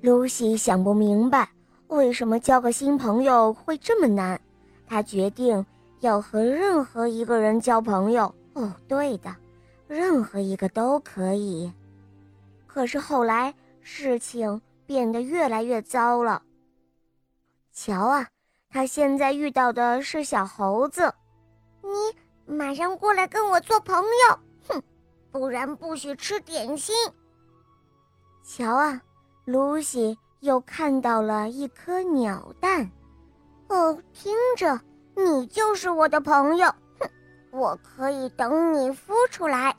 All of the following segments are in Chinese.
露西想不明白，为什么交个新朋友会这么难。她决定要和任何一个人交朋友。哦，对的，任何一个都可以。可是后来事情变得越来越糟了。瞧啊，他现在遇到的是小猴子。你马上过来跟我做朋友，哼，不然不许吃点心。瞧啊！露西又看到了一颗鸟蛋，哦，听着，你就是我的朋友，哼，我可以等你孵出来。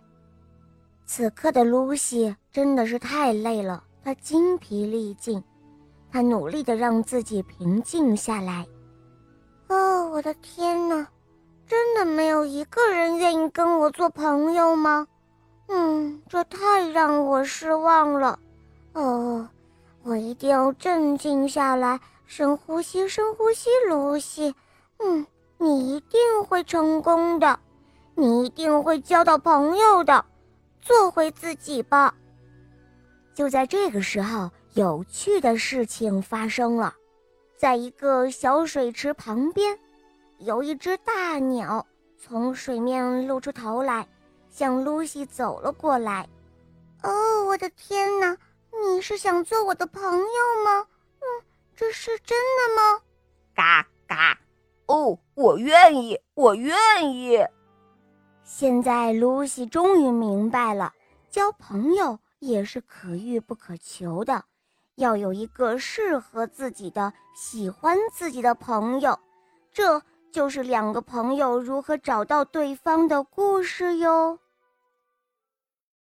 此刻的露西真的是太累了，她精疲力尽，她努力的让自己平静下来。哦，我的天哪，真的没有一个人愿意跟我做朋友吗？嗯，这太让我失望了。哦。我一定要镇静下来，深呼吸，深呼吸，露西。嗯，你一定会成功的，你一定会交到朋友的，做回自己吧。就在这个时候，有趣的事情发生了，在一个小水池旁边，有一只大鸟从水面露出头来，向露西走了过来。哦，我的天哪！你是想做我的朋友吗？嗯，这是真的吗？嘎嘎，哦，我愿意，我愿意。现在露西终于明白了，交朋友也是可遇不可求的，要有一个适合自己的、喜欢自己的朋友。这就是两个朋友如何找到对方的故事哟。